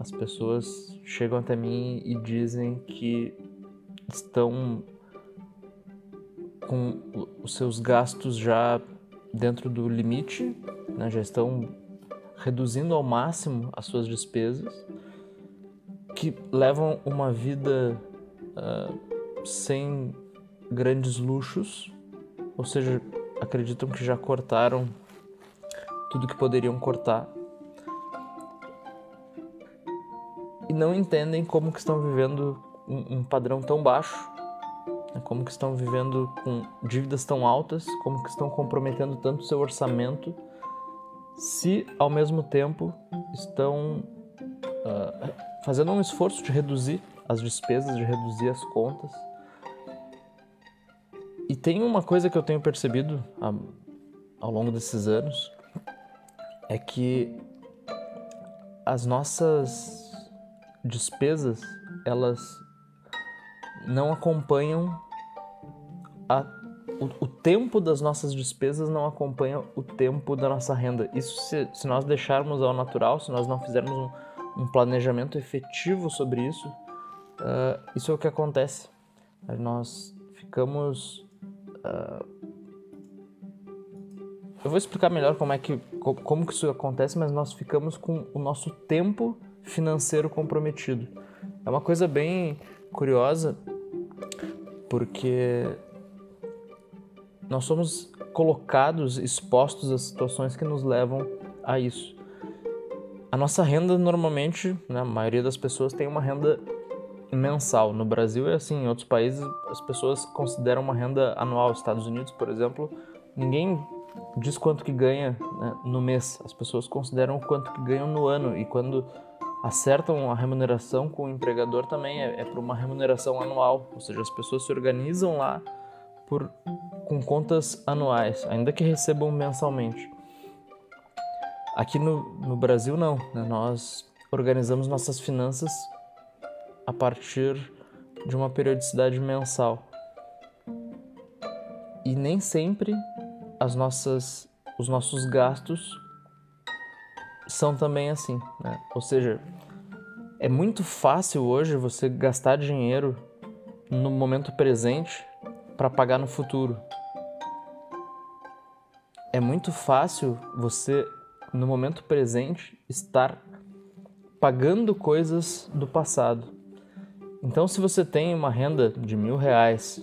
as pessoas chegam até mim e dizem que estão com os seus gastos já dentro do limite, né? já estão reduzindo ao máximo as suas despesas, que levam uma vida uh, sem grandes luxos, ou seja, acreditam que já cortaram tudo que poderiam cortar não entendem como que estão vivendo um, padrão tão baixo, né? como que estão vivendo com dívidas tão altas, como que estão comprometendo tanto seu orçamento, se ao mesmo tempo estão uh, fazendo um esforço de reduzir as despesas, de reduzir as contas. E tem uma coisa que eu tenho percebido ao longo desses anos, é que as nossas despesas, elas não acompanham a, o, o, tempo das nossas despesas não acompanha o tempo da nossa renda. Isso se, se nós deixarmos ao natural, se nós não fizermos um, um planejamento efetivo sobre isso, uh, isso é o que acontece. Nós ficamos uh, eu vou explicar melhor como é que como que isso acontece, mas nós ficamos com o nosso tempo financeiro comprometido. É uma coisa bem curiosa porque nós somos colocados, expostos a situações que nos levam a isso. A nossa renda normalmente, né, a maioria das pessoas tem uma renda mensal. No Brasil é assim, em outros países as pessoas consideram uma renda anual. Estados Unidos, por exemplo, ninguém diz quanto que ganha né, no mês. As pessoas consideram o quanto que ganham no ano e quando acertam a remuneração com o empregador também é, é por uma remuneração anual, ou seja, as pessoas se organizam lá por com contas anuais, ainda que recebam mensalmente. Aqui no, no Brasil não, né? nós organizamos nossas finanças a partir de uma periodicidade mensal. E nem sempre as nossas, os nossos gastos são também assim, né? Ou seja, é muito fácil hoje você gastar dinheiro no momento presente para pagar no futuro. É muito fácil você, no momento presente, estar pagando coisas do passado. Então, se você tem uma renda de mil reais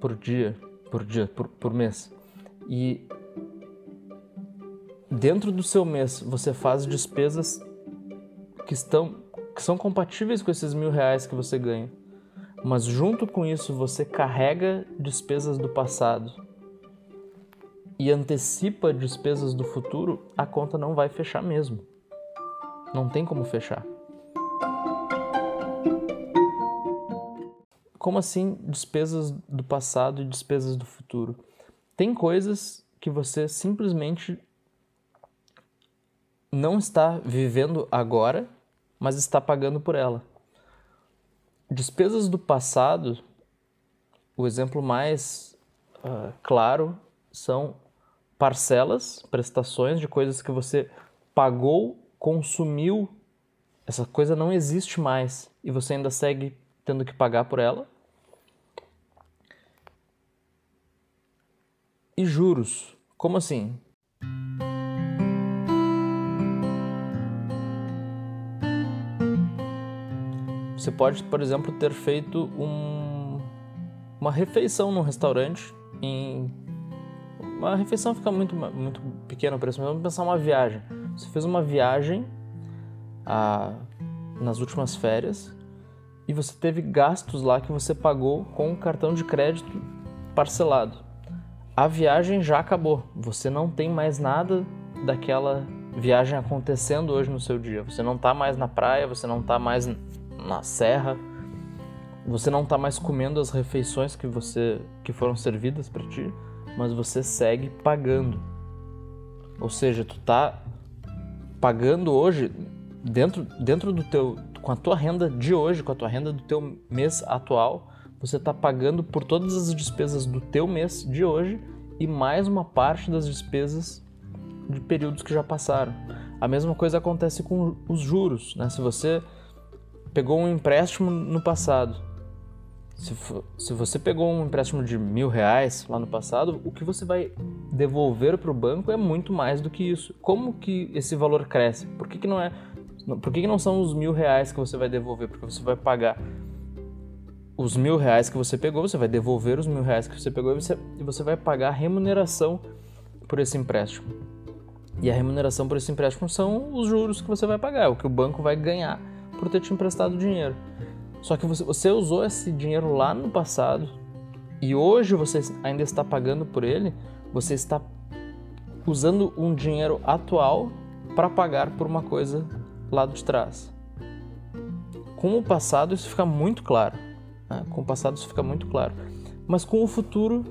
por dia, por dia, por, por mês, e dentro do seu mês você faz despesas que estão que são compatíveis com esses mil reais que você ganha, mas junto com isso você carrega despesas do passado e antecipa despesas do futuro, a conta não vai fechar mesmo. Não tem como fechar. Como assim despesas do passado e despesas do futuro? Tem coisas que você simplesmente não está vivendo agora, mas está pagando por ela. Despesas do passado, o exemplo mais uh, claro são parcelas, prestações de coisas que você pagou, consumiu, essa coisa não existe mais e você ainda segue tendo que pagar por ela. E juros? Como assim? Você pode, por exemplo, ter feito um, uma refeição num restaurante em uma refeição fica muito muito pequena para isso, mas vamos pensar uma viagem. Você fez uma viagem a, nas últimas férias e você teve gastos lá que você pagou com um cartão de crédito parcelado a viagem já acabou. Você não tem mais nada daquela viagem acontecendo hoje no seu dia. Você não está mais na praia, você não está mais na serra, você não está mais comendo as refeições que você que foram servidas para ti, mas você segue pagando. Ou seja, tu está pagando hoje dentro dentro do teu com a tua renda de hoje, com a tua renda do teu mês atual, você está pagando por todas as despesas do teu mês de hoje e mais uma parte das despesas de períodos que já passaram. A mesma coisa acontece com os juros. Né? Se você pegou um empréstimo no passado, se, se você pegou um empréstimo de mil reais lá no passado, o que você vai devolver para o banco é muito mais do que isso. Como que esse valor cresce? Por que, que não é? Por que, que não são os mil reais que você vai devolver? Porque você vai pagar os mil reais que você pegou, você vai devolver os mil reais que você pegou e você, e você vai pagar a remuneração por esse empréstimo. E a remuneração por esse empréstimo são os juros que você vai pagar, é o que o banco vai ganhar por ter te emprestado dinheiro. Só que você, você usou esse dinheiro lá no passado e hoje você ainda está pagando por ele, você está usando um dinheiro atual para pagar por uma coisa lá de trás. Com o passado isso fica muito claro. Né? Com o passado isso fica muito claro. Mas com o futuro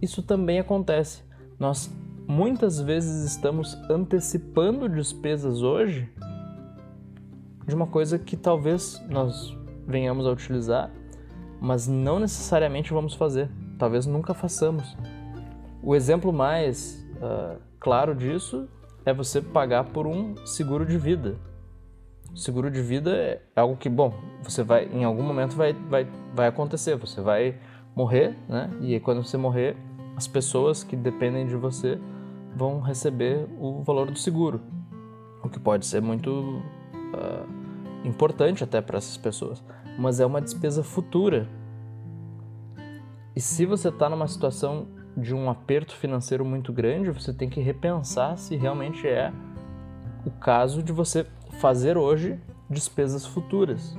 isso também acontece. Nós muitas vezes estamos antecipando despesas hoje de uma coisa que talvez nós venhamos a utilizar, mas não necessariamente vamos fazer. Talvez nunca façamos. O exemplo mais uh, claro disso é você pagar por um seguro de vida seguro de vida é algo que, bom, você vai, em algum momento vai, vai, vai acontecer, você vai morrer, né? E quando você morrer, as pessoas que dependem de você vão receber o valor do seguro, o que pode ser muito uh, importante até para essas pessoas, mas é uma despesa futura. E se você está numa situação de um aperto financeiro muito grande, você tem que repensar se realmente é o caso de você fazer hoje despesas futuras.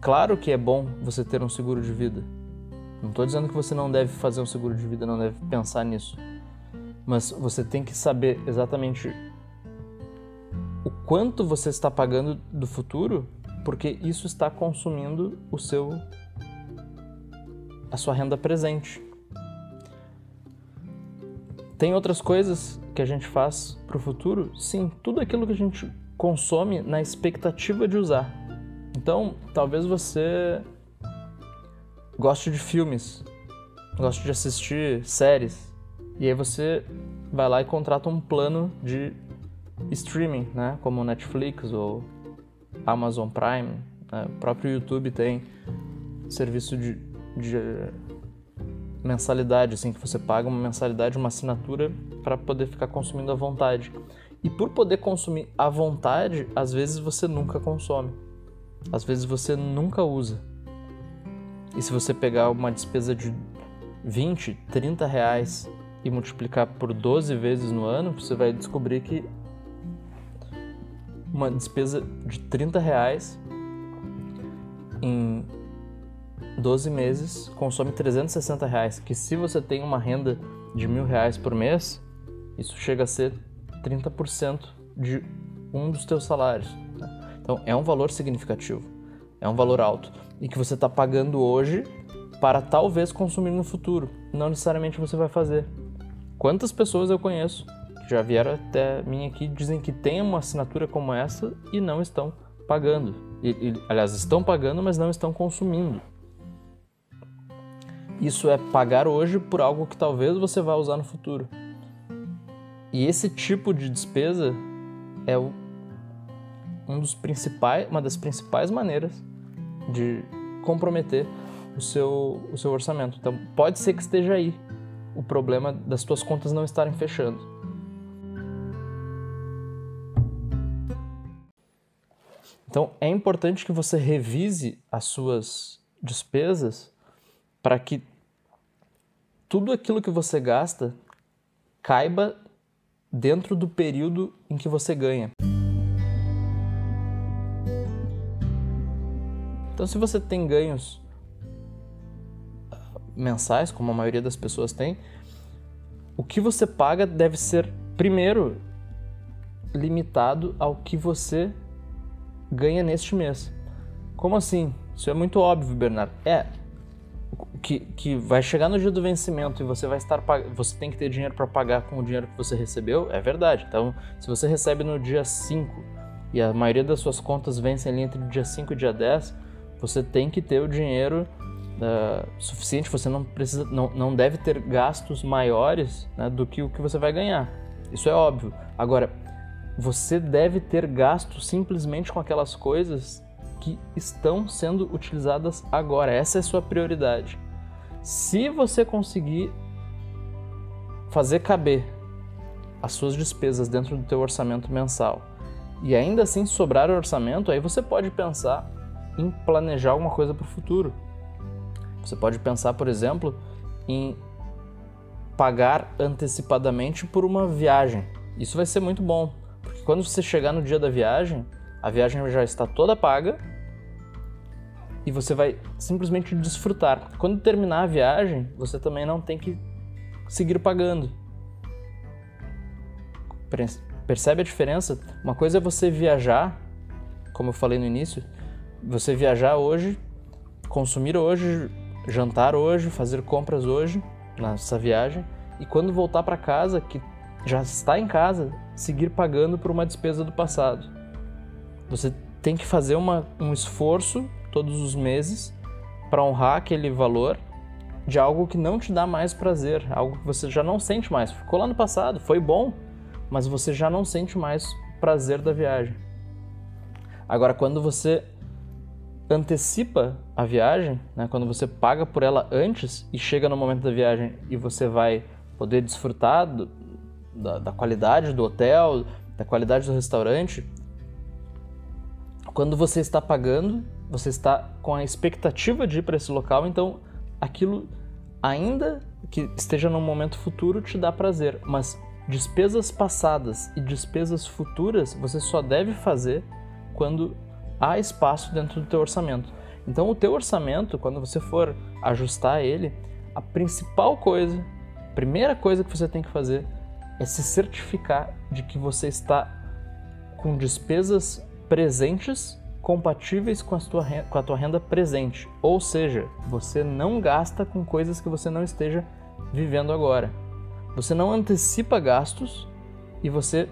Claro que é bom você ter um seguro de vida. Não estou dizendo que você não deve fazer um seguro de vida, não deve pensar nisso. Mas você tem que saber exatamente quanto você está pagando do futuro, porque isso está consumindo o seu a sua renda presente. Tem outras coisas que a gente faz para o futuro? Sim, tudo aquilo que a gente consome na expectativa de usar. Então, talvez você goste de filmes, goste de assistir séries, e aí você vai lá e contrata um plano de streaming, né? como Netflix ou Amazon Prime. Né? O próprio YouTube tem serviço de, de mensalidade, assim, que você paga uma mensalidade, uma assinatura para poder ficar consumindo à vontade. E por poder consumir à vontade, às vezes você nunca consome. Às vezes você nunca usa. E se você pegar uma despesa de 20, 30 reais e multiplicar por 12 vezes no ano, você vai descobrir que uma despesa de 30 reais em 12 meses consome 360 reais, que se você tem uma renda de mil reais por mês, isso chega a ser 30% de um dos teus salários. Né? Então é um valor significativo, é um valor alto e que você está pagando hoje para talvez consumir no futuro. Não necessariamente você vai fazer. Quantas pessoas eu conheço já vieram até mim aqui dizem que tem uma assinatura como essa e não estão pagando. E, e, aliás, estão pagando, mas não estão consumindo. Isso é pagar hoje por algo que talvez você vá usar no futuro. E esse tipo de despesa é o, um dos principais, uma das principais maneiras de comprometer o seu, o seu orçamento. Então, pode ser que esteja aí o problema das suas contas não estarem fechando. Então, é importante que você revise as suas despesas para que tudo aquilo que você gasta caiba dentro do período em que você ganha. Então, se você tem ganhos ah, mensais, como a maioria das pessoas tem, o que você paga deve ser, primeiro, limitado ao que você ganha neste mês. Como assim? Isso é muito óbvio, Bernardo. É, que, que vai chegar no dia do vencimento e você vai estar você tem que ter dinheiro para pagar com o dinheiro que você recebeu, é verdade. Então, se você recebe no dia 5 e a maioria das suas contas vencem ali entre o dia 5 e o dia 10, você tem que ter o dinheiro uh, suficiente, você não precisa, não, não deve ter gastos maiores né, do que o que você vai ganhar. Isso é óbvio. Agora, você deve ter gasto simplesmente com aquelas coisas que estão sendo utilizadas agora. Essa é a sua prioridade. Se você conseguir fazer caber as suas despesas dentro do teu orçamento mensal e ainda assim sobrar o orçamento, aí você pode pensar em planejar alguma coisa para o futuro. Você pode pensar, por exemplo, em pagar antecipadamente por uma viagem. Isso vai ser muito bom, quando você chegar no dia da viagem, a viagem já está toda paga e você vai simplesmente desfrutar. Quando terminar a viagem, você também não tem que seguir pagando. Percebe a diferença? Uma coisa é você viajar, como eu falei no início, você viajar hoje, consumir hoje, jantar hoje, fazer compras hoje nessa viagem e quando voltar para casa, que já está em casa, seguir pagando por uma despesa do passado. Você tem que fazer uma, um esforço todos os meses para honrar aquele valor de algo que não te dá mais prazer, algo que você já não sente mais. Ficou lá no passado, foi bom, mas você já não sente mais prazer da viagem. Agora, quando você antecipa a viagem, né, quando você paga por ela antes e chega no momento da viagem e você vai poder desfrutar do, da, da qualidade do hotel, da qualidade do restaurante, quando você está pagando, você está com a expectativa de ir para esse local, então aquilo, ainda que esteja num momento futuro, te dá prazer, mas despesas passadas e despesas futuras você só deve fazer quando há espaço dentro do teu orçamento. Então, o teu orçamento, quando você for ajustar ele, a principal coisa, a primeira coisa que você tem que fazer é se certificar de que você está com despesas presentes compatíveis com a, renda, com a tua renda presente. Ou seja, você não gasta com coisas que você não esteja vivendo agora. Você não antecipa gastos e você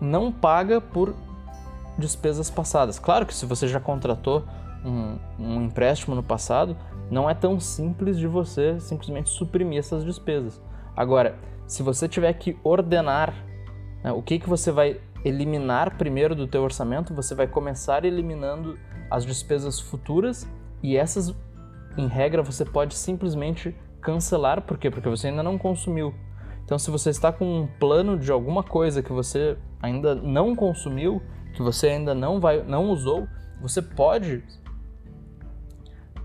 não paga por despesas passadas. Claro que se você já contratou um, um empréstimo no passado, não é tão simples de você simplesmente suprimir essas despesas. Agora, se você tiver que ordenar né, o que, que você vai eliminar primeiro do teu orçamento, você vai começar eliminando as despesas futuras e essas, em regra, você pode simplesmente cancelar. Por quê? Porque você ainda não consumiu. Então, se você está com um plano de alguma coisa que você ainda não consumiu, que você ainda não vai, não usou, você pode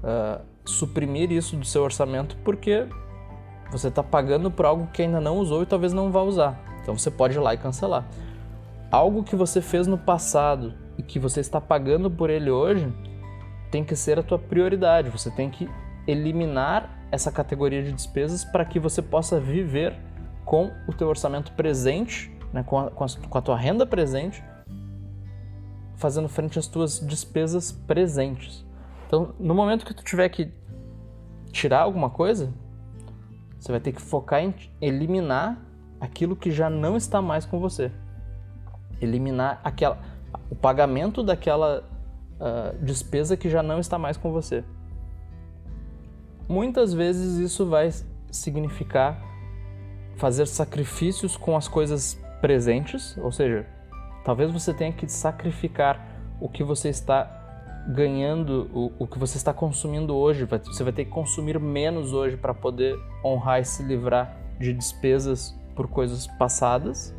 uh, suprimir isso do seu orçamento porque você está pagando por algo que ainda não usou e talvez não vá usar. Então você pode ir lá e cancelar. Algo que você fez no passado e que você está pagando por ele hoje tem que ser a tua prioridade. Você tem que eliminar essa categoria de despesas para que você possa viver com o teu orçamento presente, né, com, a, com, a, com a tua renda presente fazendo frente às tuas despesas presentes. Então, no momento que tu tiver que tirar alguma coisa, você vai ter que focar em eliminar aquilo que já não está mais com você. Eliminar aquela, o pagamento daquela uh, despesa que já não está mais com você. Muitas vezes isso vai significar fazer sacrifícios com as coisas presentes, ou seja, Talvez você tenha que sacrificar o que você está ganhando, o, o que você está consumindo hoje. Você vai ter que consumir menos hoje para poder honrar e se livrar de despesas por coisas passadas,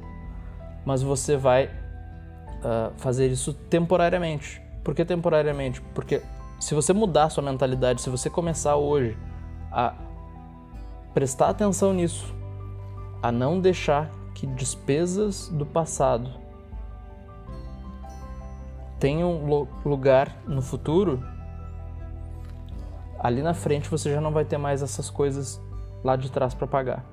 mas você vai uh, fazer isso temporariamente. Por que temporariamente? Porque se você mudar sua mentalidade, se você começar hoje a prestar atenção nisso, a não deixar que despesas do passado tem um lugar no futuro, ali na frente você já não vai ter mais essas coisas lá de trás para pagar.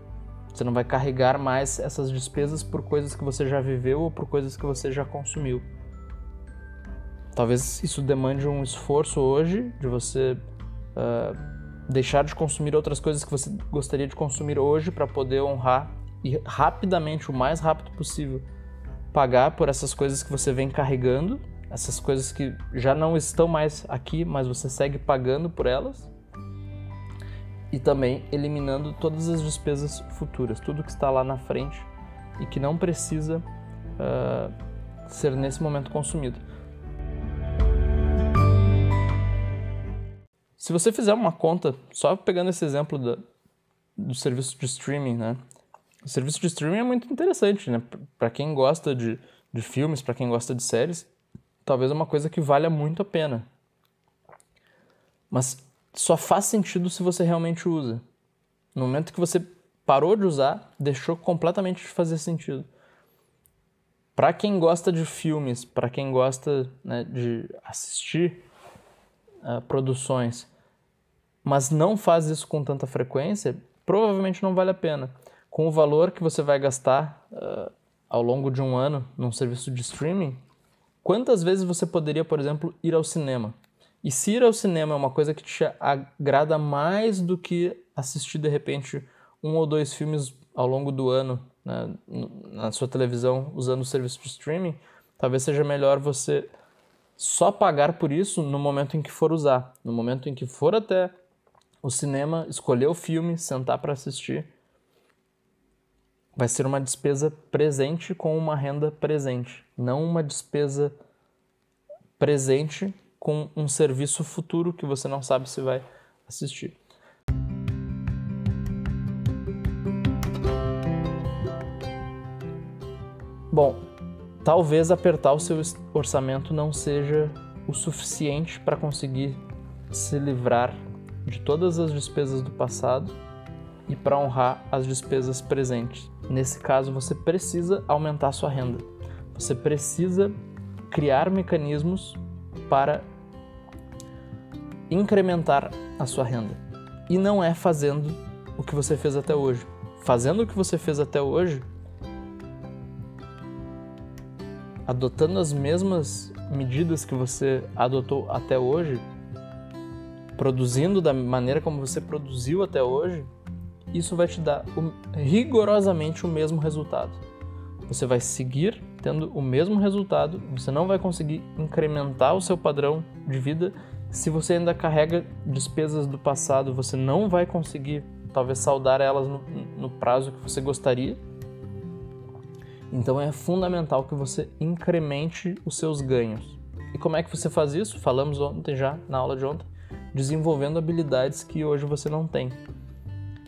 Você não vai carregar mais essas despesas por coisas que você já viveu ou por coisas que você já consumiu. Talvez isso demande um esforço hoje de você uh, deixar de consumir outras coisas que você gostaria de consumir hoje para poder honrar e rapidamente, o mais rápido possível, pagar por essas coisas que você vem carregando essas coisas que já não estão mais aqui, mas você segue pagando por elas. e também eliminando todas as despesas futuras, tudo que está lá na frente e que não precisa uh, ser nesse momento consumido. Se você fizer uma conta, só pegando esse exemplo da, do serviço de streaming, né? O serviço de streaming é muito interessante, né? Para quem gosta de, de filmes, para quem gosta de séries, talvez é uma coisa que valha muito a pena. Mas só faz sentido se você realmente usa. No momento que você parou de usar, deixou completamente de fazer sentido. Para quem gosta de filmes, para quem gosta né, de assistir uh, produções, mas não faz isso com tanta frequência, provavelmente não vale a pena. Com o valor que você vai gastar uh, ao longo de um ano num serviço de streaming, quantas vezes você poderia, por exemplo, ir ao cinema? E se ir ao cinema é uma coisa que te agrada mais do que assistir de repente um ou dois filmes ao longo do ano né, na sua televisão usando o serviço de streaming, talvez seja melhor você só pagar por isso no momento em que for usar, no momento em que for até o cinema, escolher o filme, sentar para assistir. Vai ser uma despesa presente com uma renda presente, não uma despesa presente com um serviço futuro que você não sabe se vai assistir. Bom, talvez apertar o seu orçamento não seja o suficiente para conseguir se livrar de todas as despesas do passado e para honrar as despesas presentes. Nesse caso, você precisa aumentar sua renda. Você precisa criar mecanismos para incrementar a sua renda. E não é fazendo o que você fez até hoje. Fazendo o que você fez até hoje, adotando as mesmas medidas que você adotou até hoje, produzindo da maneira como você produziu até hoje, isso vai te dar rigorosamente o mesmo resultado. Você vai seguir tendo o mesmo resultado, você não vai conseguir incrementar o seu padrão de vida. Se você ainda carrega despesas do passado, você não vai conseguir, talvez, saldar elas no, no prazo que você gostaria então é fundamental que você incremente os seus ganhos. E como é que você faz isso? Falamos ontem já, na aula de ontem, desenvolvendo habilidades que hoje você não tem.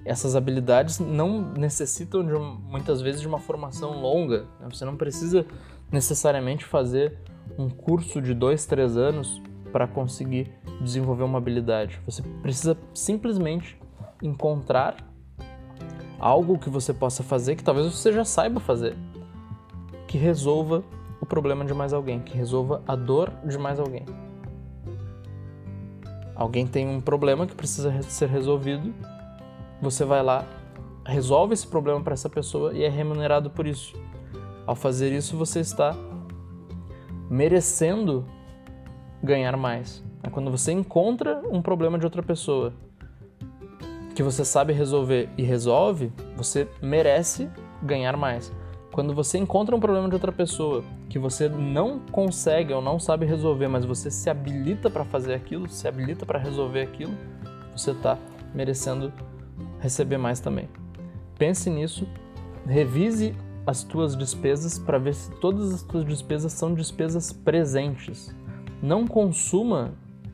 Essas habilidades não necessitam de, muitas vezes de uma formação longa. Né? Você não precisa necessariamente fazer um curso de dois, três anos para conseguir desenvolver uma habilidade. Você precisa simplesmente encontrar algo que você possa fazer que talvez você já saiba fazer que resolva o problema de mais alguém, que resolva a dor de mais alguém. Alguém tem um problema que precisa ser resolvido, você vai lá, resolve esse problema para essa pessoa e é remunerado por isso. Ao fazer isso, você está merecendo ganhar mais. É quando você encontra um problema de outra pessoa que você sabe resolver e resolve, você merece ganhar mais. Quando você encontra um problema de outra pessoa que você não consegue ou não sabe resolver, mas você se habilita para fazer aquilo, se habilita para resolver aquilo, você está merecendo receber mais também. Pense nisso, revise as tuas despesas para ver se todas as tuas despesas são despesas presentes. Não consuma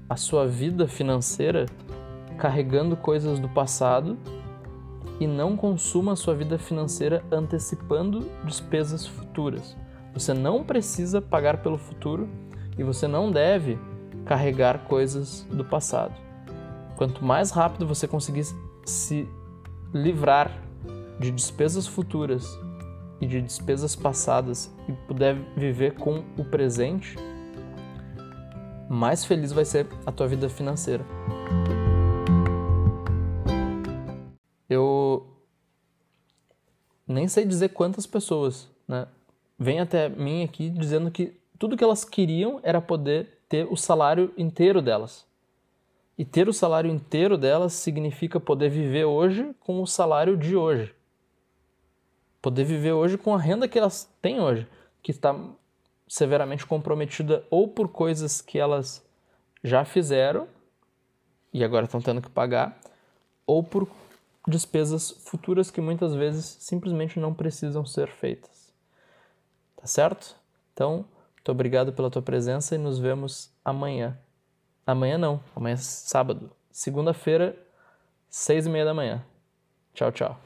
a sua vida financeira carregando coisas do passado e não consuma a sua vida financeira antecipando despesas futuras. Você não precisa pagar pelo futuro e você não deve carregar coisas do passado. Quanto mais rápido você conseguir se livrar de despesas futuras e de despesas passadas e puder viver com o presente, mais feliz vai ser a tua vida financeira. eu nem sei dizer quantas pessoas, né, vêm até mim aqui dizendo que tudo que elas queriam era poder ter o salário inteiro delas. E ter o salário inteiro delas significa poder viver hoje com o salário de hoje. Poder viver hoje com a renda que elas têm hoje, que está severamente comprometida ou por coisas que elas já fizeram e agora estão tendo que pagar, ou por despesas futuras que muitas vezes simplesmente não precisam ser feitas. Tá certo? Então, muito obrigado pela tua presença e nos vemos amanhã. Amanhã não, amanhã é sábado. Segunda-feira, seis e meia da manhã. Tchau, tchau.